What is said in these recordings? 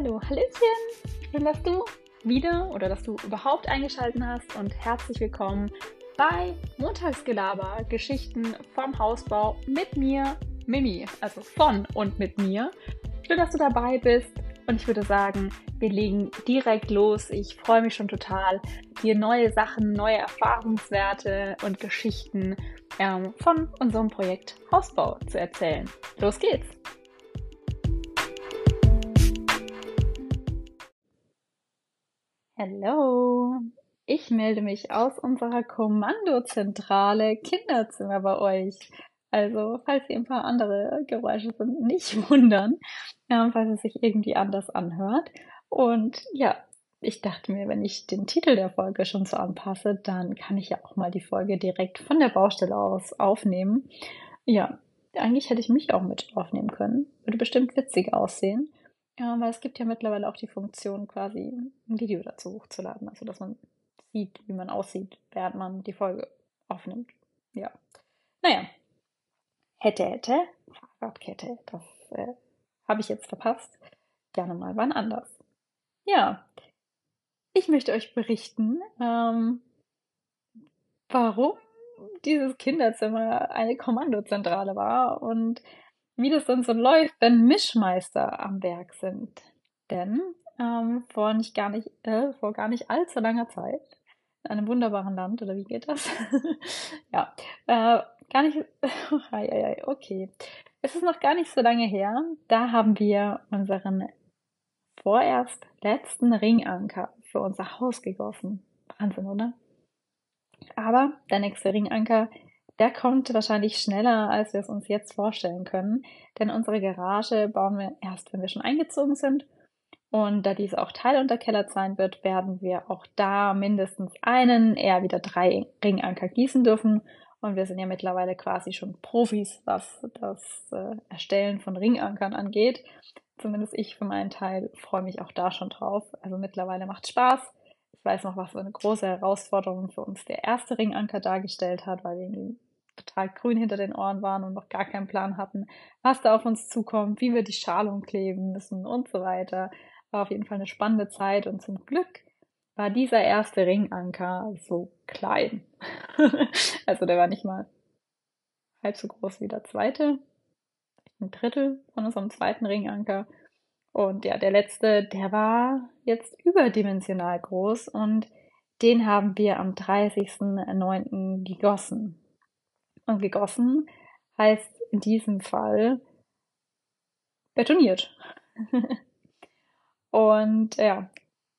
Hallo, Hallöchen! Schön, dass du wieder oder dass du überhaupt eingeschaltet hast und herzlich willkommen bei Montagsgelaber, Geschichten vom Hausbau mit mir, Mimi, also von und mit mir. Schön, dass du dabei bist und ich würde sagen, wir legen direkt los. Ich freue mich schon total, dir neue Sachen, neue Erfahrungswerte und Geschichten ähm, von unserem Projekt Hausbau zu erzählen. Los geht's! Hallo, ich melde mich aus unserer Kommandozentrale Kinderzimmer bei euch. Also, falls ihr ein paar andere Geräusche sind, nicht wundern, äh, falls es sich irgendwie anders anhört. Und ja, ich dachte mir, wenn ich den Titel der Folge schon so anpasse, dann kann ich ja auch mal die Folge direkt von der Baustelle aus aufnehmen. Ja, eigentlich hätte ich mich auch mit aufnehmen können. Würde bestimmt witzig aussehen. Ja, weil es gibt ja mittlerweile auch die Funktion, quasi ein Video dazu hochzuladen. Also, dass man sieht, wie man aussieht, während man die Folge aufnimmt. Ja. Naja. Hätte, hätte. Fahrradkette. Das äh, habe ich jetzt verpasst. Gerne mal wann anders. Ja. Ich möchte euch berichten, ähm, warum dieses Kinderzimmer eine Kommandozentrale war und wie das dann so läuft, wenn Mischmeister am Werk sind. Denn ähm, vor nicht gar nicht, äh, vor gar nicht allzu langer Zeit, in einem wunderbaren Land, oder wie geht das? ja, äh, gar nicht, okay. Es ist noch gar nicht so lange her, da haben wir unseren vorerst letzten Ringanker für unser Haus gegossen. Wahnsinn, oder? Aber der nächste Ringanker der kommt wahrscheinlich schneller, als wir es uns jetzt vorstellen können, denn unsere Garage bauen wir erst, wenn wir schon eingezogen sind. Und da dies auch Teilunterkeller sein wird, werden wir auch da mindestens einen, eher wieder drei Ringanker gießen dürfen. Und wir sind ja mittlerweile quasi schon Profis, was das äh, Erstellen von Ringankern angeht. Zumindest ich für meinen Teil freue mich auch da schon drauf. Also mittlerweile macht Spaß. Ich weiß noch, was so eine große Herausforderung für uns der erste Ringanker dargestellt hat, weil wir irgendwie total grün hinter den Ohren waren und noch gar keinen Plan hatten, was da auf uns zukommt, wie wir die Schalung kleben müssen und so weiter. War auf jeden Fall eine spannende Zeit und zum Glück war dieser erste Ringanker so klein. also der war nicht mal halb so groß wie der zweite. Ein Drittel von unserem zweiten Ringanker. Und ja, der letzte, der war jetzt überdimensional groß und den haben wir am 30.09. gegossen. Und gegossen heißt in diesem Fall betoniert. und ja,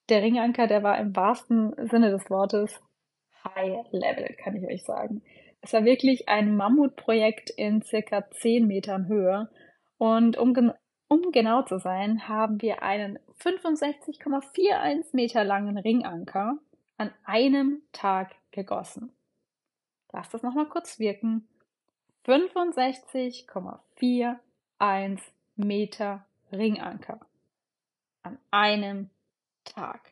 der Ringanker, der war im wahrsten Sinne des Wortes High Level, kann ich euch sagen. Es war wirklich ein Mammutprojekt in circa 10 Metern Höhe. Und um, um genau zu sein, haben wir einen 65,41 Meter langen Ringanker an einem Tag gegossen. Lass das nochmal kurz wirken. 65,41 Meter Ringanker an einem Tag.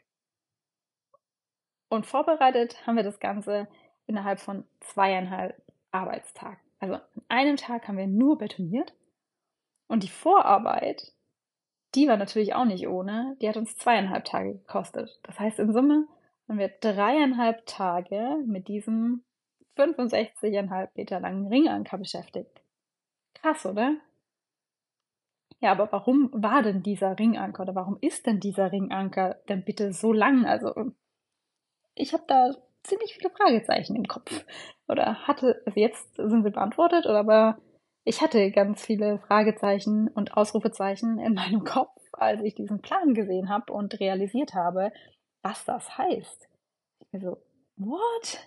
Und vorbereitet haben wir das Ganze innerhalb von zweieinhalb Arbeitstagen. Also an einem Tag haben wir nur betoniert. Und die Vorarbeit, die war natürlich auch nicht ohne. Die hat uns zweieinhalb Tage gekostet. Das heißt, in Summe haben wir dreieinhalb Tage mit diesem 65,5 Meter langen Ringanker beschäftigt. Krass, oder? Ja, aber warum war denn dieser Ringanker oder warum ist denn dieser Ringanker denn bitte so lang? Also, ich habe da ziemlich viele Fragezeichen im Kopf. Oder hatte, also jetzt sind sie beantwortet, oder aber ich hatte ganz viele Fragezeichen und Ausrufezeichen in meinem Kopf, als ich diesen Plan gesehen habe und realisiert habe, was das heißt. Also, what?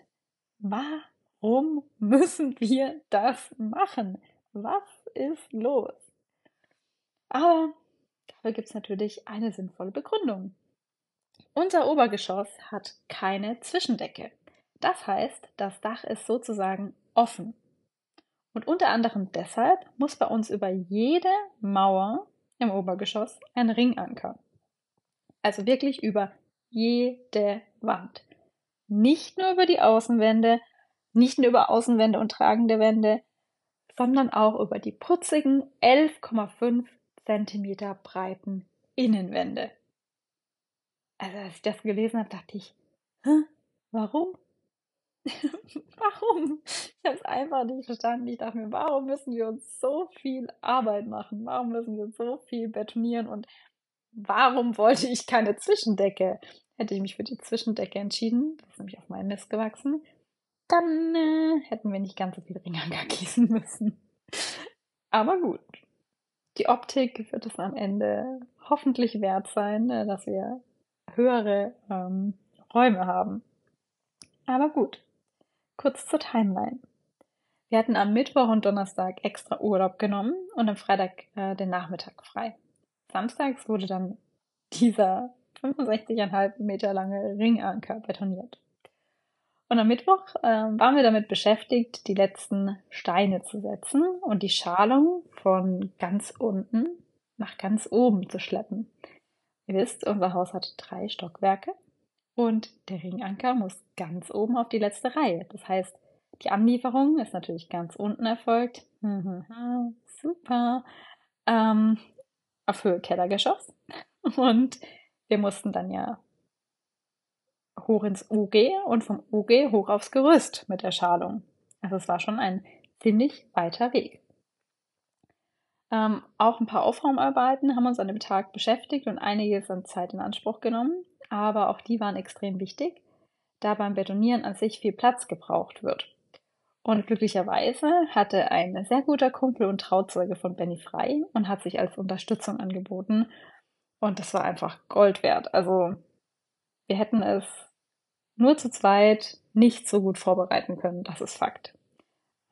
Warum müssen wir das machen? Was ist los? Aber dafür gibt es natürlich eine sinnvolle Begründung. Unser Obergeschoss hat keine Zwischendecke. Das heißt, das Dach ist sozusagen offen. Und unter anderem deshalb muss bei uns über jede Mauer im Obergeschoss ein Ringanker. Also wirklich über jede Wand. Nicht nur über die Außenwände, nicht nur über Außenwände und tragende Wände, sondern auch über die putzigen 11,5 cm breiten Innenwände. Also als ich das gelesen habe, dachte ich, Hä? warum? warum? Ich habe es einfach nicht verstanden. Ich dachte mir, warum müssen wir uns so viel Arbeit machen? Warum müssen wir so viel betonieren? Und warum wollte ich keine Zwischendecke? Hätte ich mich für die Zwischendecke entschieden, das ist nämlich auf meinen Mist gewachsen, dann äh, hätten wir nicht ganz so viel Ringanker gießen müssen. Aber gut. Die Optik wird es am Ende hoffentlich wert sein, äh, dass wir höhere ähm, Räume haben. Aber gut. Kurz zur Timeline. Wir hatten am Mittwoch und Donnerstag extra Urlaub genommen und am Freitag äh, den Nachmittag frei. Samstags wurde dann dieser 65,5 Meter lange Ringanker betoniert. Und am Mittwoch äh, waren wir damit beschäftigt, die letzten Steine zu setzen und die Schalung von ganz unten nach ganz oben zu schleppen. Ihr wisst, unser Haus hat drei Stockwerke und der Ringanker muss ganz oben auf die letzte Reihe. Das heißt, die Anlieferung ist natürlich ganz unten erfolgt. Super. Ähm, auf Höhe Kellergeschoss. Und wir mussten dann ja hoch ins OG und vom OG hoch aufs Gerüst mit der Schalung. Also es war schon ein ziemlich weiter Weg. Ähm, auch ein paar Aufraumarbeiten haben uns an dem Tag beschäftigt und einiges an Zeit in Anspruch genommen, aber auch die waren extrem wichtig, da beim Betonieren an sich viel Platz gebraucht wird. Und glücklicherweise hatte ein sehr guter Kumpel und Trauzeuge von Benny frei und hat sich als Unterstützung angeboten und das war einfach Gold wert. Also wir hätten es nur zu zweit nicht so gut vorbereiten können, das ist Fakt.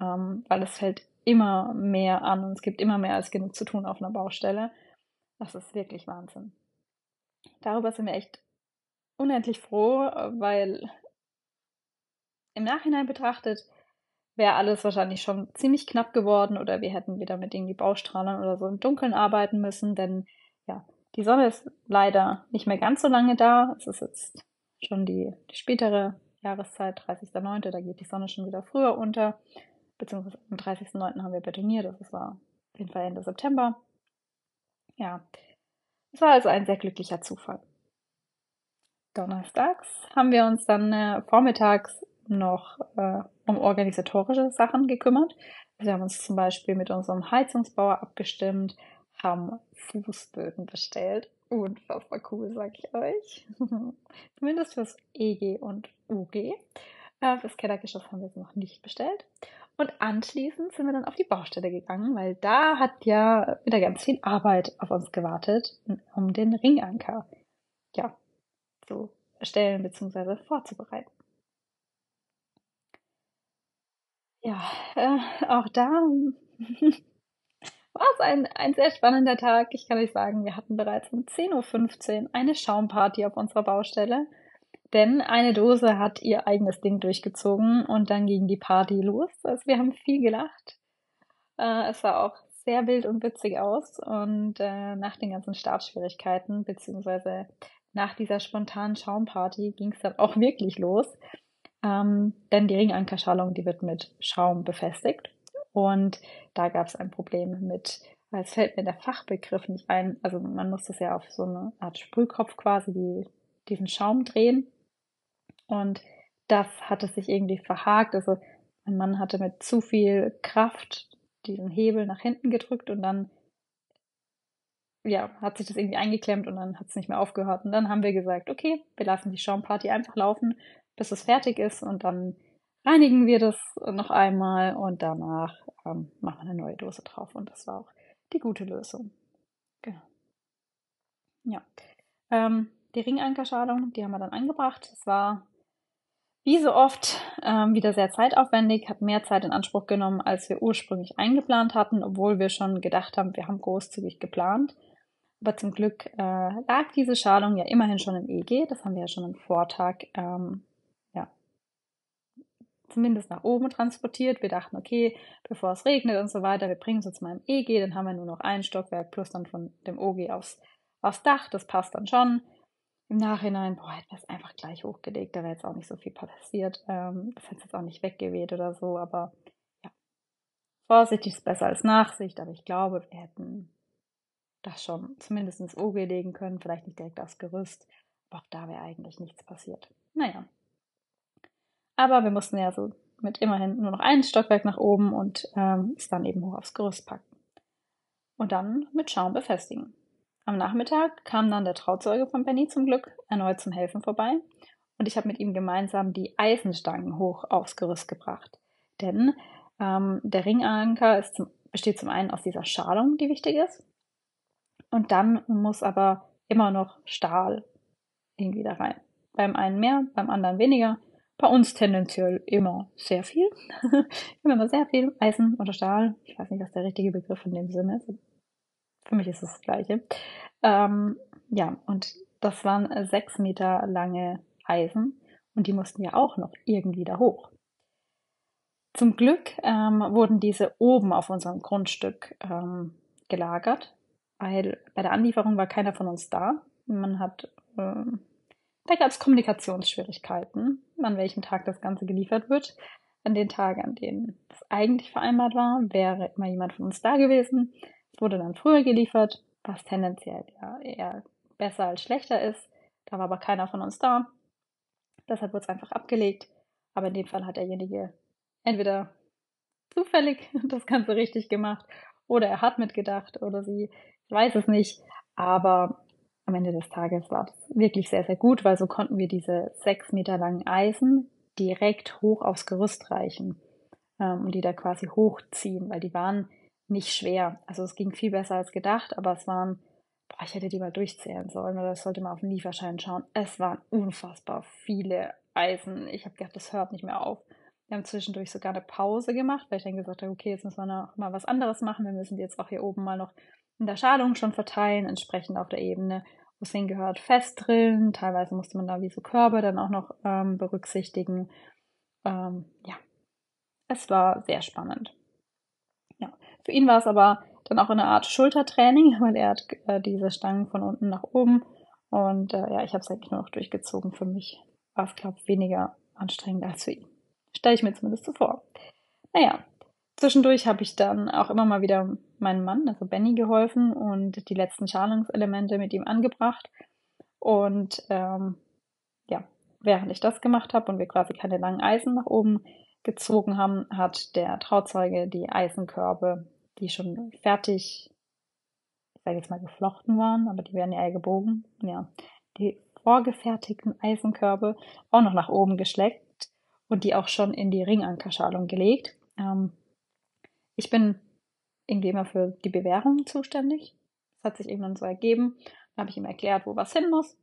Ähm, weil es fällt immer mehr an und es gibt immer mehr als genug zu tun auf einer Baustelle. Das ist wirklich Wahnsinn. Darüber sind wir echt unendlich froh, weil im Nachhinein betrachtet wäre alles wahrscheinlich schon ziemlich knapp geworden oder wir hätten wieder mit irgendwie Baustrahlern oder so im Dunkeln arbeiten müssen, denn ja, die Sonne ist leider nicht mehr ganz so lange da. Es ist jetzt schon die, die spätere Jahreszeit, 30.09., da geht die Sonne schon wieder früher unter. Beziehungsweise am 30.09. haben wir betoniert, das war auf jeden Fall Ende September. Ja, es war also ein sehr glücklicher Zufall. Donnerstags haben wir uns dann äh, vormittags noch äh, um organisatorische Sachen gekümmert. Wir haben uns zum Beispiel mit unserem Heizungsbauer abgestimmt, haben Fußböden bestellt. Unfassbar cool, sag ich euch. Zumindest fürs EG und UG. Äh, fürs Kellergeschoss haben wir es noch nicht bestellt. Und anschließend sind wir dann auf die Baustelle gegangen, weil da hat ja wieder ganz viel Arbeit auf uns gewartet, um den Ringanker ja, zu erstellen bzw. vorzubereiten. Ja, äh, auch da war es ein, ein sehr spannender Tag. Ich kann euch sagen, wir hatten bereits um 10.15 Uhr eine Schaumparty auf unserer Baustelle. Denn eine Dose hat ihr eigenes Ding durchgezogen und dann ging die Party los. Also wir haben viel gelacht. Äh, es sah auch sehr wild und witzig aus. Und äh, nach den ganzen Startschwierigkeiten, beziehungsweise nach dieser spontanen Schaumparty, ging es dann auch wirklich los. Ähm, denn die Ringankerschalung, die wird mit Schaum befestigt. Und da gab es ein Problem mit, es fällt mir der Fachbegriff nicht ein. Also man muss das ja auf so eine Art Sprühkopf quasi die, diesen Schaum drehen. Und das hatte sich irgendwie verhakt. Also mein Mann hatte mit zu viel Kraft diesen Hebel nach hinten gedrückt und dann ja, hat sich das irgendwie eingeklemmt und dann hat es nicht mehr aufgehört. Und dann haben wir gesagt, okay, wir lassen die Schaumparty einfach laufen, bis es fertig ist und dann reinigen wir das noch einmal und danach ähm, machen wir eine neue Dose drauf. Und das war auch die gute Lösung. Genau. Ja. Ähm, die Ringankerschalung, die haben wir dann angebracht. Das war wie so oft ähm, wieder sehr zeitaufwendig, hat mehr Zeit in Anspruch genommen, als wir ursprünglich eingeplant hatten, obwohl wir schon gedacht haben, wir haben großzügig geplant. Aber zum Glück äh, lag diese Schalung ja immerhin schon im EG. Das haben wir ja schon am Vortag ähm, zumindest nach oben transportiert. Wir dachten, okay, bevor es regnet und so weiter, wir bringen es uns mal im EG, dann haben wir nur noch ein Stockwerk plus dann von dem OG aufs, aufs Dach, das passt dann schon. Im Nachhinein, boah, hätten wir es einfach gleich hochgelegt, da wäre jetzt auch nicht so viel passiert. Ähm, das hätte jetzt auch nicht weggeweht oder so, aber ja. Vorsichtig ist besser als Nachsicht, aber ich glaube, wir hätten das schon zumindest ins Auge legen können, vielleicht nicht direkt aufs Gerüst. Aber auch da wäre eigentlich nichts passiert. Naja. Aber wir mussten ja so mit immerhin nur noch ein Stockwerk nach oben und ähm, es dann eben hoch aufs Gerüst packen. Und dann mit Schaum befestigen. Am Nachmittag kam dann der Trauzeuge von Benny zum Glück erneut zum Helfen vorbei und ich habe mit ihm gemeinsam die Eisenstangen hoch aufs Gerüst gebracht. Denn ähm, der Ringanker zum, besteht zum einen aus dieser Schalung, die wichtig ist, und dann muss aber immer noch Stahl irgendwie da rein. Beim einen mehr, beim anderen weniger. Bei uns tendenziell immer sehr viel. immer sehr viel Eisen oder Stahl. Ich weiß nicht, was der richtige Begriff in dem Sinne ist. Für mich ist es das Gleiche. Ähm, ja, und das waren sechs Meter lange Eisen und die mussten ja auch noch irgendwie da hoch. Zum Glück ähm, wurden diese oben auf unserem Grundstück ähm, gelagert, weil bei der Anlieferung war keiner von uns da. Man hat, ähm, da gab es Kommunikationsschwierigkeiten, an welchem Tag das Ganze geliefert wird. An den Tagen, an denen es eigentlich vereinbart war, wäre immer jemand von uns da gewesen. Es wurde dann früher geliefert, was tendenziell ja eher besser als schlechter ist. Da war aber keiner von uns da. Deshalb wurde es einfach abgelegt. Aber in dem Fall hat derjenige entweder zufällig das Ganze richtig gemacht oder er hat mitgedacht oder sie, ich weiß es nicht. Aber am Ende des Tages war das wirklich sehr, sehr gut, weil so konnten wir diese sechs Meter langen Eisen direkt hoch aufs Gerüst reichen ähm, und die da quasi hochziehen, weil die waren nicht schwer. Also es ging viel besser als gedacht, aber es waren boah, ich hätte die mal durchzählen sollen oder ich sollte mal auf den Lieferschein schauen. Es waren unfassbar viele Eisen. Ich habe gedacht, das hört nicht mehr auf. Wir haben zwischendurch sogar eine Pause gemacht, weil ich dann gesagt habe, okay, jetzt müssen wir noch mal was anderes machen. Wir müssen die jetzt auch hier oben mal noch in der Schalung schon verteilen, entsprechend auf der Ebene, wo es hingehört, festdrillen. Teilweise musste man da wie so Körbe dann auch noch ähm, berücksichtigen. Ähm, ja, es war sehr spannend. Ja, für ihn war es aber dann auch eine Art Schultertraining, weil er hat äh, diese Stangen von unten nach oben. Und äh, ja, ich habe es eigentlich nur noch durchgezogen. Für mich war es, glaube ich, weniger anstrengend als für ihn. Stelle ich mir zumindest so vor. Naja, zwischendurch habe ich dann auch immer mal wieder meinem Mann, also Benny, geholfen und die letzten Schalungselemente mit ihm angebracht. Und ähm, ja, während ich das gemacht habe und wir quasi keine langen Eisen nach oben gezogen haben, hat der Trauzeuge die Eisenkörbe die schon fertig, ich sage jetzt mal geflochten waren, aber die werden ja gebogen, ja, die vorgefertigten Eisenkörbe auch noch nach oben geschleckt und die auch schon in die Ringankerschalung gelegt. Ähm, ich bin irgendwie immer für die Bewährung zuständig. Das hat sich irgendwann so ergeben. Dann habe ich ihm erklärt, wo was hin muss,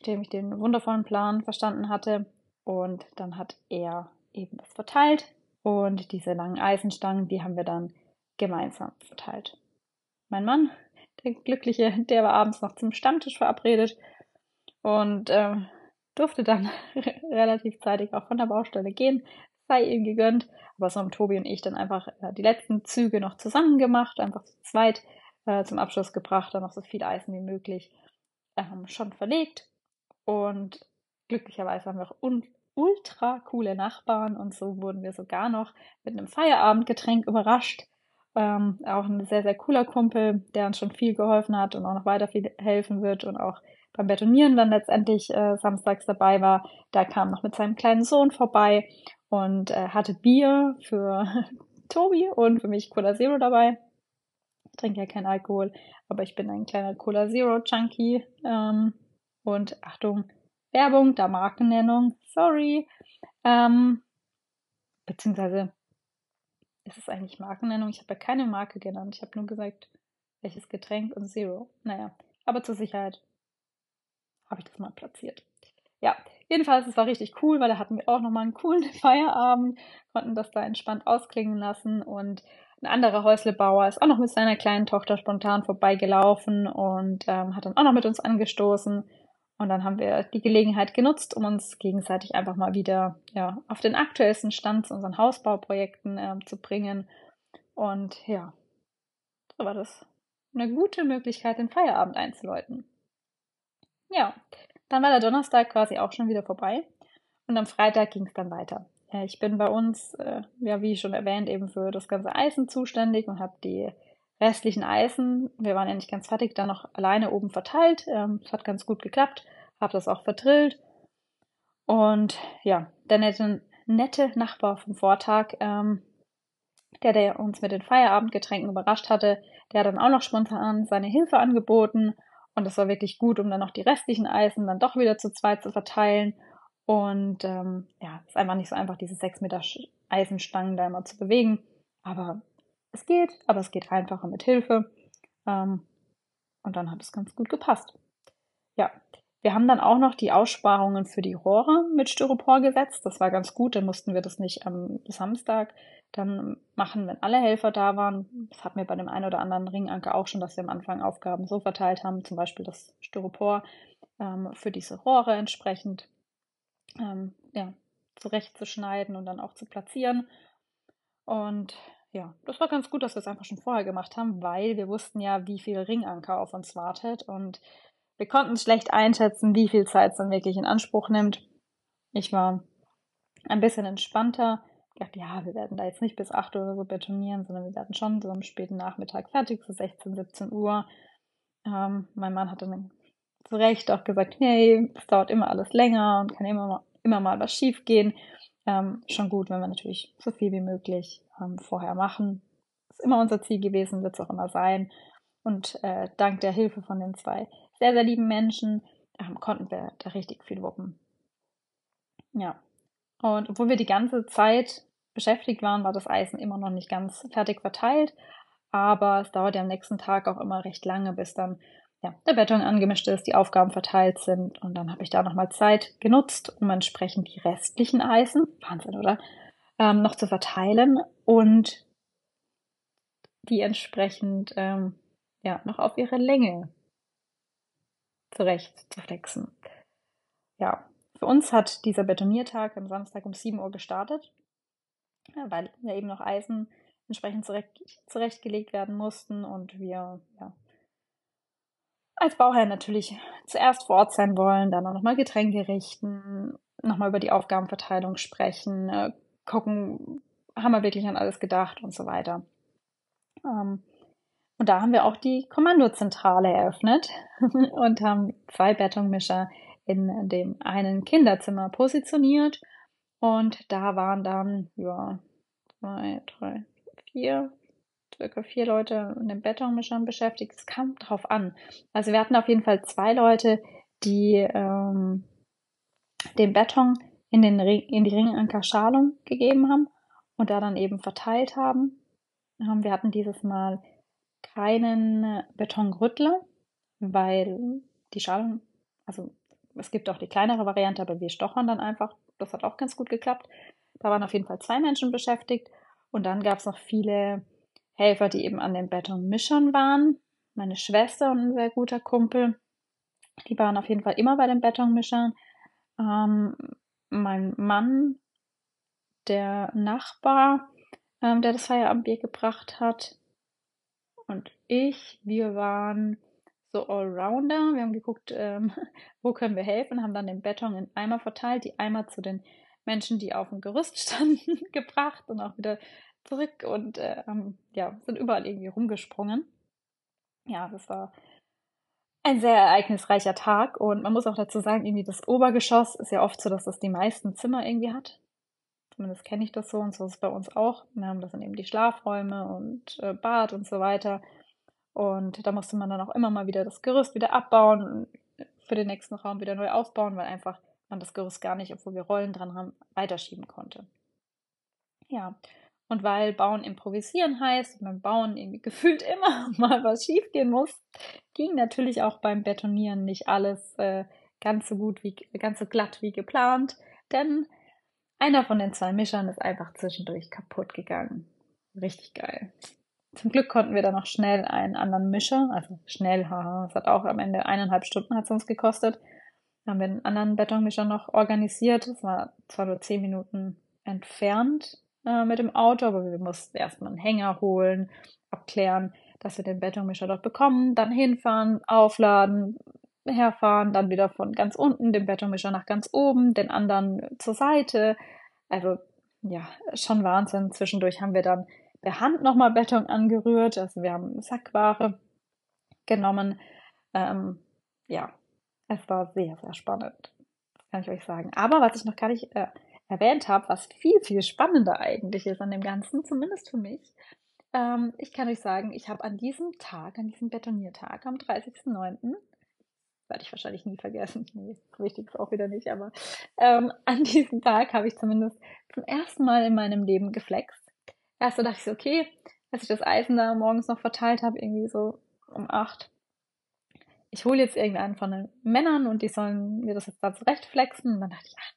nachdem ich den wundervollen Plan verstanden hatte. Und dann hat er eben das verteilt. Und diese langen Eisenstangen, die haben wir dann gemeinsam verteilt. Mein Mann, der Glückliche, der war abends noch zum Stammtisch verabredet und äh, durfte dann relativ zeitig auch von der Baustelle gehen. Sei ihm gegönnt. Aber so haben Tobi und ich dann einfach äh, die letzten Züge noch zusammen gemacht, einfach zu zweit äh, zum Abschluss gebracht, dann noch so viel Eisen wie möglich ähm, schon verlegt. Und glücklicherweise haben wir auch un ultra coole Nachbarn und so wurden wir sogar noch mit einem Feierabendgetränk überrascht. Ähm, auch ein sehr, sehr cooler Kumpel, der uns schon viel geholfen hat und auch noch weiter viel helfen wird und auch beim Betonieren dann letztendlich äh, samstags dabei war. Da kam noch mit seinem kleinen Sohn vorbei und äh, hatte Bier für Tobi und für mich Cola Zero dabei. Ich trinke ja keinen Alkohol, aber ich bin ein kleiner Cola Zero Junkie. Ähm, und Achtung, Werbung, da Markennennung, sorry. Ähm, beziehungsweise ist es eigentlich Markennennung? Ich habe ja keine Marke genannt. Ich habe nur gesagt, welches Getränk und Zero. Naja, aber zur Sicherheit habe ich das mal platziert. Ja, jedenfalls, es war richtig cool, weil da hatten wir auch nochmal einen coolen Feierabend, konnten das da entspannt ausklingen lassen und ein anderer Häuslebauer ist auch noch mit seiner kleinen Tochter spontan vorbeigelaufen und ähm, hat dann auch noch mit uns angestoßen. Und dann haben wir die Gelegenheit genutzt, um uns gegenseitig einfach mal wieder ja, auf den aktuellsten Stand zu unseren Hausbauprojekten äh, zu bringen. Und ja, so war das eine gute Möglichkeit, den Feierabend einzuläuten. Ja, dann war der Donnerstag quasi auch schon wieder vorbei. Und am Freitag ging es dann weiter. Ich bin bei uns, äh, ja, wie schon erwähnt, eben für das ganze Eisen zuständig und habe die restlichen Eisen, wir waren ja nicht ganz fertig, dann noch alleine oben verteilt. Ähm, es hat ganz gut geklappt, habe das auch verdrillt. Und ja, der nette, nette Nachbar vom Vortag, ähm, der, der uns mit den Feierabendgetränken überrascht hatte, der hat dann auch noch spontan seine Hilfe angeboten. Und das war wirklich gut, um dann noch die restlichen Eisen dann doch wieder zu zweit zu verteilen. Und ähm, ja, ist einfach nicht so einfach, diese sechs Meter Eisenstangen da immer zu bewegen. Aber es geht, aber es geht einfacher mit Hilfe. Ähm, und dann hat es ganz gut gepasst. Ja, wir haben dann auch noch die Aussparungen für die Rohre mit Styropor gesetzt. Das war ganz gut. Dann mussten wir das nicht am Samstag dann machen, wenn alle Helfer da waren. Das hatten wir bei dem einen oder anderen Ringanker auch schon, dass wir am Anfang Aufgaben so verteilt haben, zum Beispiel das Styropor ähm, für diese Rohre entsprechend ähm, ja, zurechtzuschneiden und dann auch zu platzieren. Und ja, das war ganz gut, dass wir es einfach schon vorher gemacht haben, weil wir wussten ja, wie viel Ringanker auf uns wartet und wir konnten schlecht einschätzen, wie viel Zeit es dann wirklich in Anspruch nimmt. Ich war ein bisschen entspannter. Ich dachte, ja, wir werden da jetzt nicht bis 8 oder so betonieren, sondern wir werden schon so am späten Nachmittag fertig, so 16, 17 Uhr. Ähm, mein Mann hatte dann zu Recht auch gesagt, hey, es dauert immer alles länger und kann immer mal, immer mal was schief gehen. Ähm, schon gut, wenn wir natürlich so viel wie möglich ähm, vorher machen. Ist immer unser Ziel gewesen, wird es auch immer sein. Und äh, dank der Hilfe von den zwei sehr, sehr lieben Menschen ähm, konnten wir da richtig viel wuppen. Ja. Und obwohl wir die ganze Zeit beschäftigt waren, war das Eisen immer noch nicht ganz fertig verteilt. Aber es dauert ja am nächsten Tag auch immer recht lange, bis dann ja, der Beton angemischt ist, die Aufgaben verteilt sind. Und dann habe ich da nochmal Zeit genutzt, um entsprechend die restlichen Eisen, Wahnsinn, oder? Ähm, noch zu verteilen und die entsprechend ähm, ja, noch auf ihre Länge zurecht zu flexen. Ja, für uns hat dieser Betoniertag am Samstag um 7 Uhr gestartet, weil ja eben noch Eisen entsprechend zurecht, zurechtgelegt werden mussten und wir ja, als Bauherr natürlich zuerst vor Ort sein wollen, dann auch nochmal Getränke richten, nochmal über die Aufgabenverteilung sprechen, äh, gucken, haben wir wirklich an alles gedacht und so weiter. Ähm, und da haben wir auch die Kommandozentrale eröffnet und haben zwei Betonmischer in dem einen Kinderzimmer positioniert. Und da waren dann, ja, zwei, drei, vier, circa vier Leute in den Betonmischern beschäftigt. Es kam drauf an. Also wir hatten auf jeden Fall zwei Leute, die ähm, den Beton in, den in die Ringankerschalung gegeben haben und da dann eben verteilt haben. Wir hatten dieses Mal keinen Betonrüttler, weil die Schalung, also es gibt auch die kleinere Variante, aber wir stochern dann einfach. Das hat auch ganz gut geklappt. Da waren auf jeden Fall zwei Menschen beschäftigt. Und dann gab es noch viele Helfer, die eben an den Betonmischern waren. Meine Schwester und ein sehr guter Kumpel, die waren auf jeden Fall immer bei den Betonmischern. Ähm, mein Mann, der Nachbar, ähm, der das Feierabendbier gebracht hat, und ich, wir waren so Allrounder. Wir haben geguckt, ähm, wo können wir helfen, haben dann den Beton in Eimer verteilt, die Eimer zu den Menschen, die auf dem Gerüst standen, gebracht und auch wieder zurück und ähm, ja, sind überall irgendwie rumgesprungen. Ja, das war ein sehr ereignisreicher Tag und man muss auch dazu sagen, irgendwie das Obergeschoss ist ja oft so, dass das die meisten Zimmer irgendwie hat. Zumindest kenne ich das so und so ist es bei uns auch. Haben das sind eben die Schlafräume und äh, Bad und so weiter. Und da musste man dann auch immer mal wieder das Gerüst wieder abbauen für den nächsten Raum wieder neu aufbauen, weil einfach man das Gerüst gar nicht, obwohl wir Rollen dran haben, weiterschieben konnte. Ja, und weil Bauen improvisieren heißt und beim Bauen irgendwie gefühlt immer mal was schiefgehen muss, ging natürlich auch beim Betonieren nicht alles äh, ganz so gut wie ganz so glatt wie geplant, denn einer von den zwei Mischern ist einfach zwischendurch kaputt gegangen. Richtig geil. Zum Glück konnten wir dann noch schnell einen anderen Mischer, also schnell, haha, es hat auch am Ende eineinhalb Stunden hat es uns gekostet. Dann haben wir einen anderen Betonmischer noch organisiert. Es war zwar nur zehn Minuten entfernt äh, mit dem Auto, aber wir mussten erstmal einen Hänger holen, abklären, dass wir den Betonmischer dort bekommen, dann hinfahren, aufladen, herfahren, dann wieder von ganz unten den Betonmischer nach ganz oben, den anderen zur Seite. Also ja, schon Wahnsinn. Zwischendurch haben wir dann per Hand nochmal Beton angerührt. Also wir haben Sackware genommen. Ähm, ja, es war sehr, sehr spannend. Kann ich euch sagen. Aber was ich noch gar nicht äh, erwähnt habe, was viel, viel spannender eigentlich ist an dem Ganzen, zumindest für mich, ähm, ich kann euch sagen, ich habe an diesem Tag, an diesem Betoniertag, am 30.09., werde ich wahrscheinlich nie vergessen, nee, wichtig ist auch wieder nicht, aber ähm, an diesem Tag habe ich zumindest zum ersten Mal in meinem Leben geflext. Erst so dachte ich so, okay, als ich das Eisen da morgens noch verteilt habe, irgendwie so um acht, ich hole jetzt irgendeinen von den Männern und die sollen mir das jetzt da zurechtflexen. Und dann dachte ich, ach,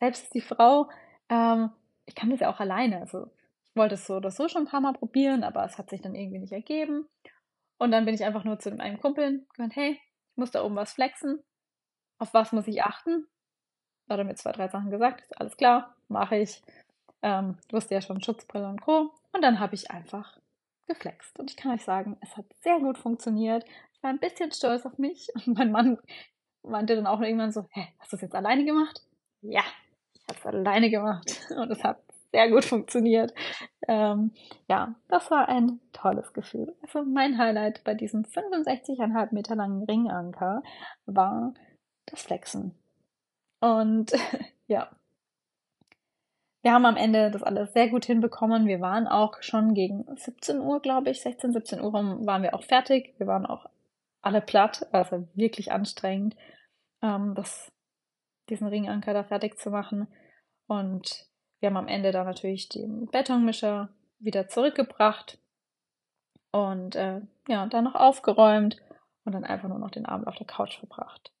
selbst die Frau, ähm, ich kann das ja auch alleine. Also ich wollte es so oder so schon ein paar Mal probieren, aber es hat sich dann irgendwie nicht ergeben. Und dann bin ich einfach nur zu dem Kumpel gemeint, hey, ich muss da oben was flexen. Auf was muss ich achten? Da hat er mir zwei, drei Sachen gesagt. Ist alles klar, mache ich. Ähm, wusste ja schon Schutzbrille und Co. Und dann habe ich einfach geflext. Und ich kann euch sagen, es hat sehr gut funktioniert. Ich war ein bisschen stolz auf mich. Und mein Mann meinte dann auch irgendwann so, hä, hast du das jetzt alleine gemacht? Ja, ich habe es alleine gemacht und es hat sehr gut funktioniert. Ähm, ja, das war ein tolles Gefühl. Also mein Highlight bei diesem 65,5 Meter langen Ringanker war das Flexen. Und ja, wir haben am Ende das alles sehr gut hinbekommen. Wir waren auch schon gegen 17 Uhr, glaube ich, 16, 17 Uhr waren wir auch fertig. Wir waren auch alle platt, also wirklich anstrengend. Ähm, das diesen Ringanker da fertig zu machen. Und wir haben am Ende dann natürlich den Betonmischer wieder zurückgebracht und äh, ja, dann noch aufgeräumt und dann einfach nur noch den Abend auf der Couch verbracht.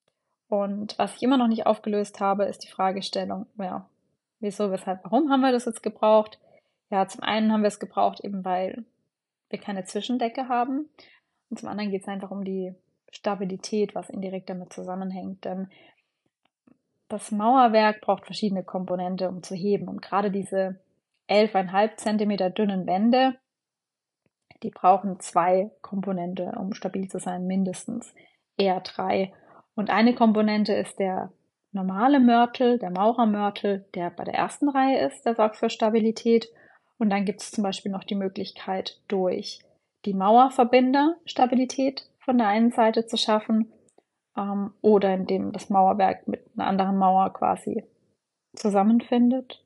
Und was ich immer noch nicht aufgelöst habe, ist die Fragestellung, ja, wieso, weshalb, warum haben wir das jetzt gebraucht? Ja, zum einen haben wir es gebraucht, eben weil wir keine Zwischendecke haben. Und zum anderen geht es einfach um die Stabilität, was indirekt damit zusammenhängt. Denn das Mauerwerk braucht verschiedene Komponente, um zu heben. Und gerade diese 11,5 Zentimeter dünnen Wände, die brauchen zwei Komponente, um stabil zu sein, mindestens. Eher drei. Und eine Komponente ist der normale Mörtel, der Maurermörtel, der bei der ersten Reihe ist, der sorgt für Stabilität. Und dann gibt es zum Beispiel noch die Möglichkeit, durch die Mauerverbinder Stabilität von der einen Seite zu schaffen ähm, oder indem das Mauerwerk mit einer anderen Mauer quasi zusammenfindet,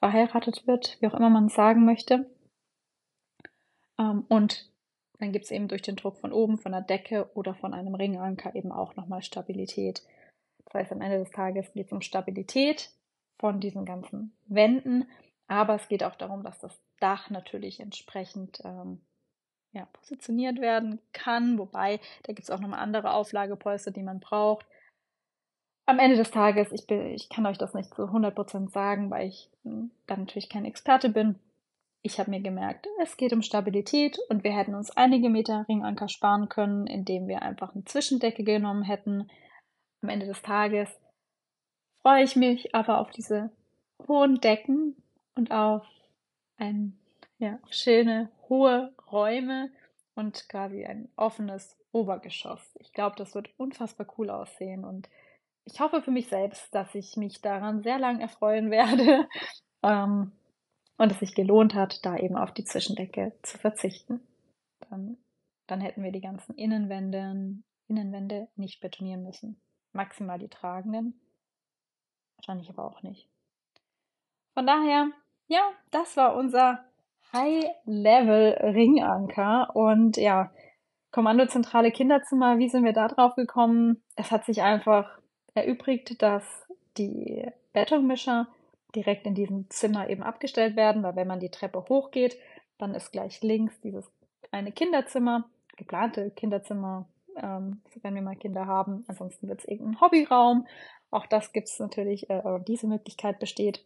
verheiratet wird, wie auch immer man es sagen möchte. Ähm, und dann gibt es eben durch den Druck von oben, von der Decke oder von einem Ringanker eben auch nochmal Stabilität. Das heißt, am Ende des Tages geht es um Stabilität von diesen ganzen Wänden, aber es geht auch darum, dass das Dach natürlich entsprechend ähm, ja, positioniert werden kann. Wobei, da gibt es auch nochmal andere Auflagepolster, die man braucht. Am Ende des Tages, ich, bin, ich kann euch das nicht zu 100% sagen, weil ich hm, dann natürlich kein Experte bin. Ich habe mir gemerkt, es geht um Stabilität und wir hätten uns einige Meter Ringanker sparen können, indem wir einfach eine Zwischendecke genommen hätten. Am Ende des Tages freue ich mich aber auf diese hohen Decken und auf ein ja, schöne hohe Räume und quasi ein offenes Obergeschoss. Ich glaube, das wird unfassbar cool aussehen und ich hoffe für mich selbst, dass ich mich daran sehr lang erfreuen werde ähm, und es sich gelohnt hat, da eben auf die Zwischendecke zu verzichten. Dann, dann hätten wir die ganzen Innenwände, Innenwände nicht betonieren müssen. Maximal die tragenden. Wahrscheinlich aber auch nicht. Von daher, ja, das war unser High-Level-Ringanker. Und ja, Kommandozentrale Kinderzimmer, wie sind wir da drauf gekommen? Es hat sich einfach erübrigt, dass die Betonmischer direkt in diesem Zimmer eben abgestellt werden, weil wenn man die Treppe hochgeht, dann ist gleich links dieses eine Kinderzimmer, geplante Kinderzimmer, ähm, wenn wir mal Kinder haben. Ansonsten wird es irgendein Hobbyraum. Auch das gibt es natürlich, äh, diese Möglichkeit besteht.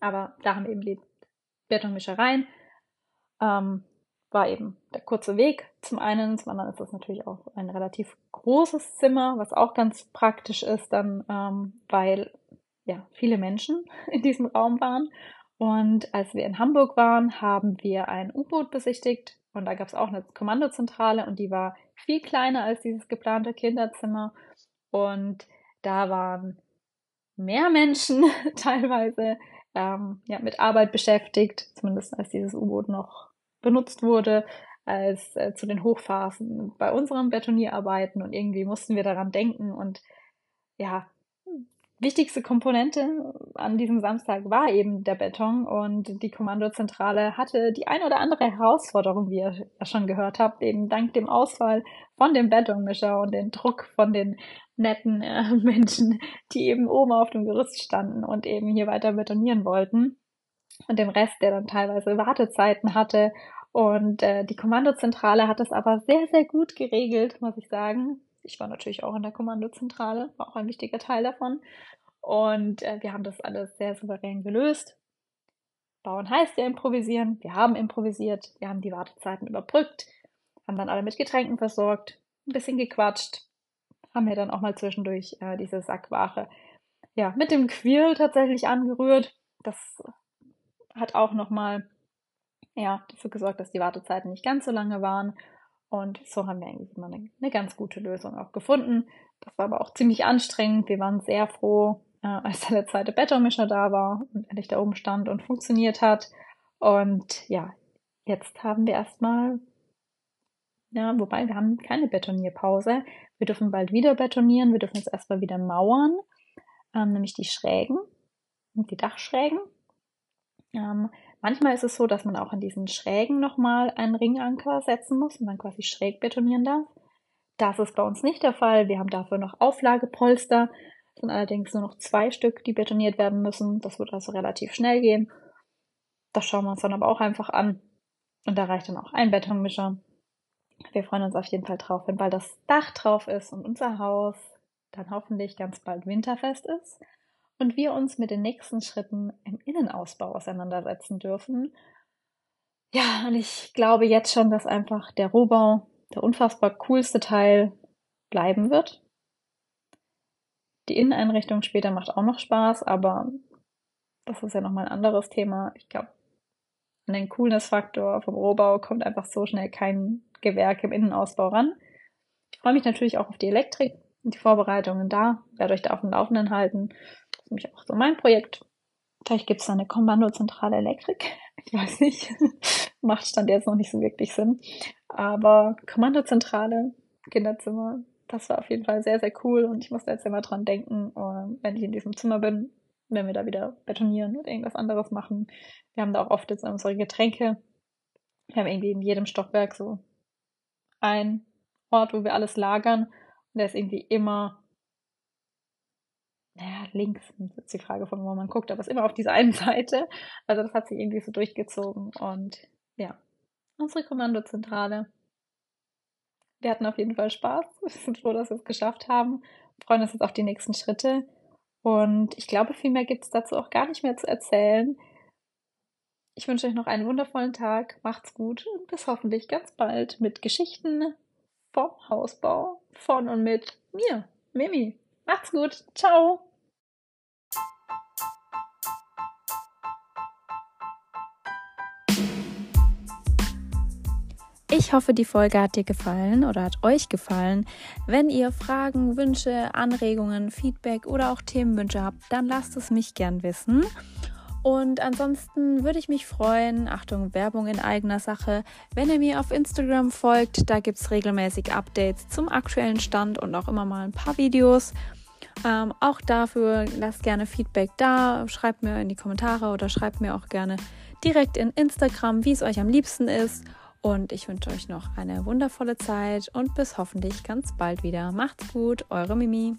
Aber da haben eben die Betonmischereien. Ähm, war eben der kurze Weg zum einen. Zum anderen ist das natürlich auch ein relativ großes Zimmer, was auch ganz praktisch ist, dann, ähm, weil ja viele Menschen in diesem Raum waren. Und als wir in Hamburg waren, haben wir ein U-Boot besichtigt und da gab es auch eine Kommandozentrale und die war viel kleiner als dieses geplante Kinderzimmer. Und da waren mehr Menschen teilweise ähm, ja, mit Arbeit beschäftigt, zumindest als dieses U-Boot noch benutzt wurde, als äh, zu den Hochphasen bei unseren Betonierarbeiten und irgendwie mussten wir daran denken und ja, wichtigste Komponente an diesem Samstag war eben der Beton und die Kommandozentrale hatte die ein oder andere Herausforderung, wie ihr ja schon gehört habt, eben dank dem Ausfall von dem Betonmischer und dem Druck von den netten äh, Menschen, die eben oben auf dem Gerüst standen und eben hier weiter betonieren wollten und dem Rest, der dann teilweise Wartezeiten hatte und äh, die Kommandozentrale hat das aber sehr, sehr gut geregelt, muss ich sagen ich war natürlich auch in der Kommandozentrale, war auch ein wichtiger Teil davon. Und äh, wir haben das alles sehr souverän gelöst. Bauen heißt ja improvisieren. Wir haben improvisiert, wir haben die Wartezeiten überbrückt, haben dann alle mit Getränken versorgt, ein bisschen gequatscht, haben wir dann auch mal zwischendurch äh, diese Sackware ja, mit dem Quirl tatsächlich angerührt. Das hat auch nochmal ja, dafür gesorgt, dass die Wartezeiten nicht ganz so lange waren. Und so haben wir eigentlich immer eine, eine ganz gute Lösung auch gefunden. Das war aber auch ziemlich anstrengend. Wir waren sehr froh, äh, als der zweite Betonmischer da war und endlich da oben stand und funktioniert hat. Und ja, jetzt haben wir erstmal, ja, wobei wir haben keine Betonierpause. Wir dürfen bald wieder betonieren. Wir dürfen jetzt erstmal wieder mauern, ähm, nämlich die Schrägen und die Dachschrägen. Ähm, Manchmal ist es so, dass man auch an diesen Schrägen nochmal einen Ringanker setzen muss und dann quasi schräg betonieren darf. Das ist bei uns nicht der Fall. Wir haben dafür noch Auflagepolster. Es sind allerdings nur noch zwei Stück, die betoniert werden müssen. Das wird also relativ schnell gehen. Das schauen wir uns dann aber auch einfach an. Und da reicht dann auch ein Betonmischer. Wir freuen uns auf jeden Fall drauf, wenn bald das Dach drauf ist und unser Haus dann hoffentlich ganz bald winterfest ist und wir uns mit den nächsten Schritten im Innenausbau auseinandersetzen dürfen. Ja, und ich glaube jetzt schon, dass einfach der Rohbau der unfassbar coolste Teil bleiben wird. Die Inneneinrichtung später macht auch noch Spaß, aber das ist ja nochmal ein anderes Thema. Ich glaube, an den Coolness-Faktor vom Rohbau kommt einfach so schnell kein Gewerk im Innenausbau ran. Ich freue mich natürlich auch auf die Elektrik und die Vorbereitungen da, werde euch da auf dem Laufenden halten nämlich auch so mein Projekt. Vielleicht gibt es da eine Kommandozentrale Elektrik. Ich weiß nicht. Macht Stand jetzt noch nicht so wirklich Sinn. Aber Kommandozentrale, Kinderzimmer, das war auf jeden Fall sehr, sehr cool. Und ich musste jetzt immer dran denken, äh, wenn ich in diesem Zimmer bin, wenn wir da wieder betonieren oder irgendwas anderes machen. Wir haben da auch oft jetzt unsere Getränke. Wir haben irgendwie in jedem Stockwerk so ein Ort, wo wir alles lagern. Und der ist irgendwie immer naja, links, das ist die Frage von wo man guckt, aber es ist immer auf dieser einen Seite. Also das hat sich irgendwie so durchgezogen und ja, unsere Kommandozentrale. Wir hatten auf jeden Fall Spaß. Wir sind froh, dass wir es geschafft haben. Wir freuen uns jetzt auf die nächsten Schritte. Und ich glaube, viel mehr gibt es dazu auch gar nicht mehr zu erzählen. Ich wünsche euch noch einen wundervollen Tag. Macht's gut und bis hoffentlich ganz bald mit Geschichten vom Hausbau von und mit mir, Mimi. Macht's gut. Ciao. Ich hoffe, die Folge hat dir gefallen oder hat euch gefallen. Wenn ihr Fragen, Wünsche, Anregungen, Feedback oder auch Themenwünsche habt, dann lasst es mich gern wissen. Und ansonsten würde ich mich freuen, Achtung, Werbung in eigener Sache, wenn ihr mir auf Instagram folgt. Da gibt es regelmäßig Updates zum aktuellen Stand und auch immer mal ein paar Videos. Ähm, auch dafür lasst gerne Feedback da, schreibt mir in die Kommentare oder schreibt mir auch gerne direkt in Instagram, wie es euch am liebsten ist. Und ich wünsche euch noch eine wundervolle Zeit und bis hoffentlich ganz bald wieder. Macht's gut, eure Mimi.